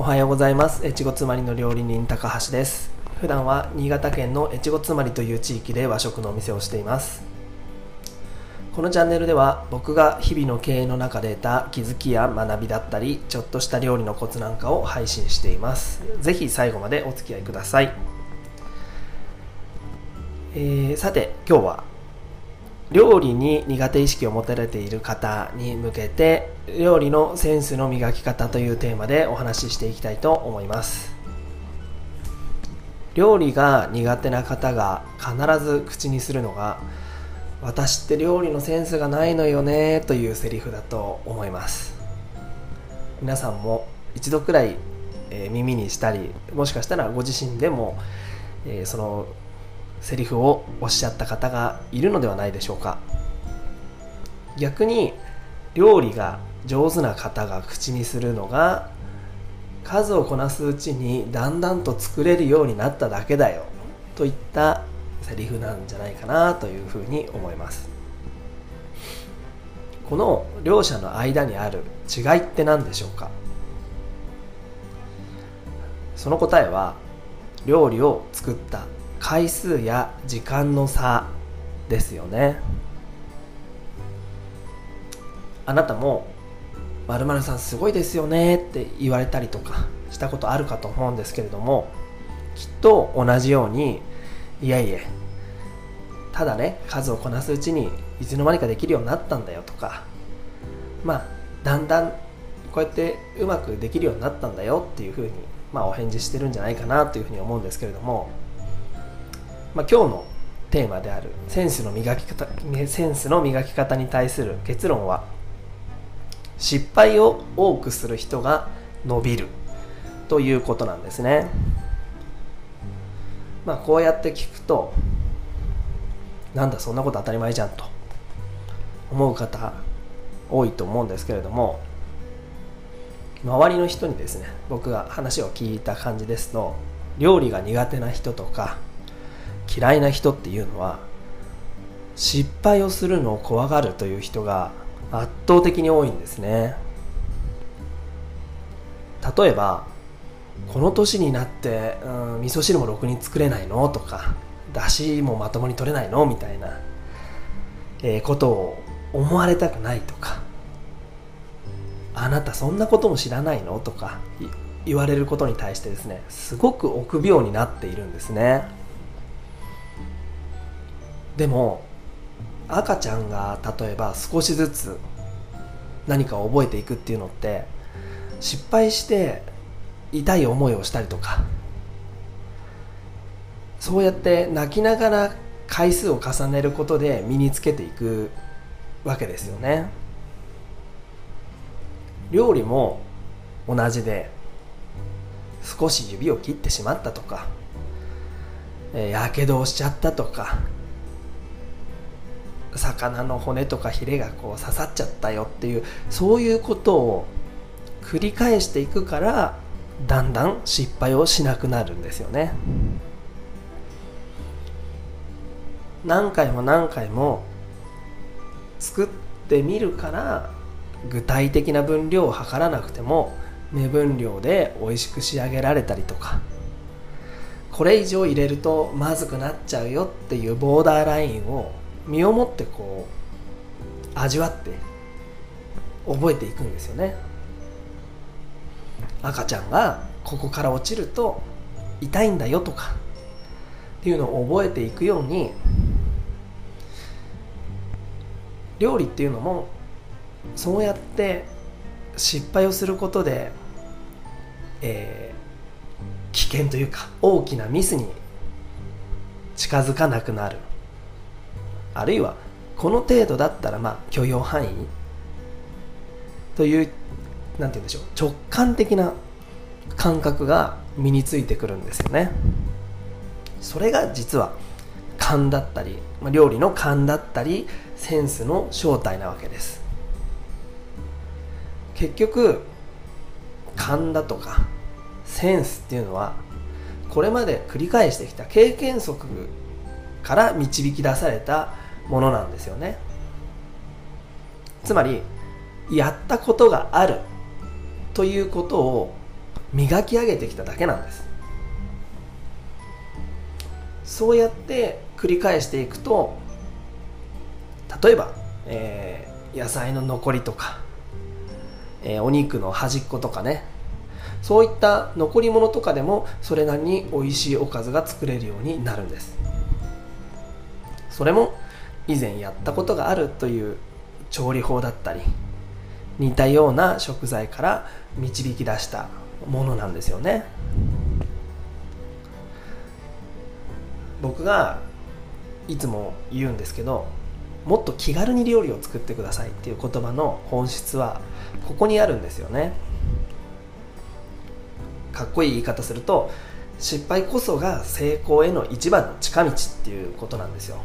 おはようございます。越後妻りの料理人高橋です。普段は新潟県の越後妻りという地域で和食のお店をしています。このチャンネルでは僕が日々の経営の中で得た気づきや学びだったりちょっとした料理のコツなんかを配信しています。ぜひ最後までお付き合いください、えー、さて今日は料理に苦手意識を持たれている方に向けて料理のセンスの磨き方というテーマでお話ししていきたいと思います。料理が苦手な方が必ず口にするのが私って料理のセンスがないのよねというセリフだと思います。皆さんも一度くらい、え耳にしたりもしかしたらご自身でも、えそのセリフをおっしゃった方がいるのではないでしょうか。逆に料理が上手な方が口にするのが数をこなすうちにだんだんと作れるようになっただけだよといったセリフなんじゃないかなというふうに思います。この両者の間にある違いって何でしょうか？その答えは料理を作った回数や時間の差ですよね。あなたも「まるさんすごいですよね」って言われたりとかしたことあるかと思うんですけれどもきっと同じようにいやいやただね数をこなすうちにいつの間にかできるようになったんだよとかまあだんだんこうやってうまくできるようになったんだよっていうふうに、まあ、お返事してるんじゃないかなというふうに思うんですけれどもまあ、今日のテーマであるセンスの磨き方センスの磨き方に対する結論は失敗を多くする人が伸びるということなんですね。まあ、こうやって聞くとなんだそんなこと当たり前じゃんと思う方多いと思うんですけれども周りの人にですね僕が話を聞いた感じですと料理が苦手な人とか嫌いな人っていうのは失敗をするのを怖がるという人が圧倒的に多いんですね。例えばこの年になって、うん、味噌汁もろくに作れないの？とかだしもまともに取れないの？みたいな、えー、ことを思われたくないとかあなたそんなことも知らないの？とか言われることに対してですねすごく臆病になっているんですね。でも赤ちゃんが例えば少しずつ何かを覚えていくっていうのって失敗して痛い思いをしたりとかそうやって泣きながら回数を重ねることで身につけていくわけですよね。料理も同じで少し指を切ってしまったとかやけどをしちゃったとか魚の骨とかヒレがこう刺さっちゃったよっていうそういうことを繰り返していくからだんだん失敗をしなくなるんですよね。何回も何回も作ってみるから具体的な分量を測らなくても目分量で美味しく仕上げられたりとかこれ以上入れるとまずくなっちゃうよっていうボーダーラインを身をもってこう味わって覚えていくんですよね。赤ちゃんがここから落ちると痛いんだよとかっていうのを覚えていくように料理っていうのもそうやって失敗をすることで、えー、危険というか大きなミスに近づかなくなる。あるいはこの程度だったらまあ許容範囲という何て言うんでしょう直感的な感覚が身についてくるんですよね。それが実は勘だったりまあ料理の勘だったりセンスの正体なわけです。結局勘だとかセンスっていうのはこれまで繰り返してきた経験則から導き出されたものなんですよね。つまりやったことがあるということを磨き上げてきただけなんです。そうやって繰り返していくと例えば、えー、野菜の残りとか、えー、お肉の端っことかね。そういった残り物とかでもそれなりに美味しいおかずが作れるようになるんです。それも以前やったことがあるという調理法だったり似たような食材から導き出したものなんですよね。僕がいつも言うんですけどもっと気軽に料理を作ってくださいっていう言葉の本質はここにあるんですよね。かっこいい言い方すると失敗こそが成功への一番の近道っていうことなんですよ。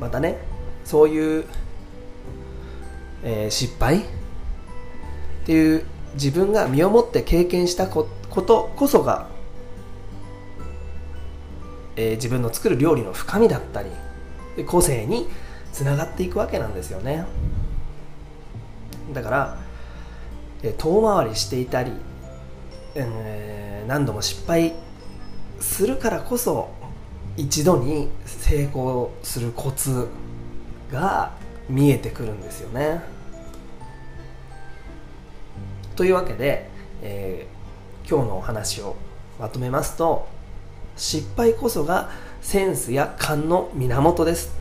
またねそういう、えー、失敗？っていう自分が身をもって経験したことこそが、えー、自分の作る料理の深みだったり個性につながっていくわけなんですよね。だから、えー、遠回りしていたり、えー、何度も失敗するからこそ一度に成功するコツが見えてくるんですよね。というわけで、えー、今日のお話をまとめますと失敗こそがセンスや勘の源です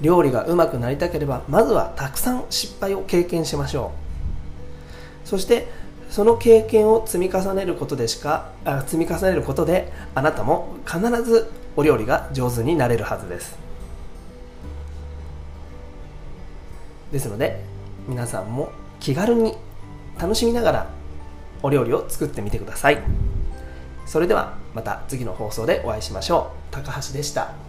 料理がうまくなりたければまずはたくさん失敗を経験しましょうそしてその経験を積み重ねることでしかあ積み重ねることであなたも必ずお料理が上手になれるはずです。ですので皆さんも気軽に楽しみながらお料理を作ってみてください。それではまた次の放送でお会いしましょう。高橋でした。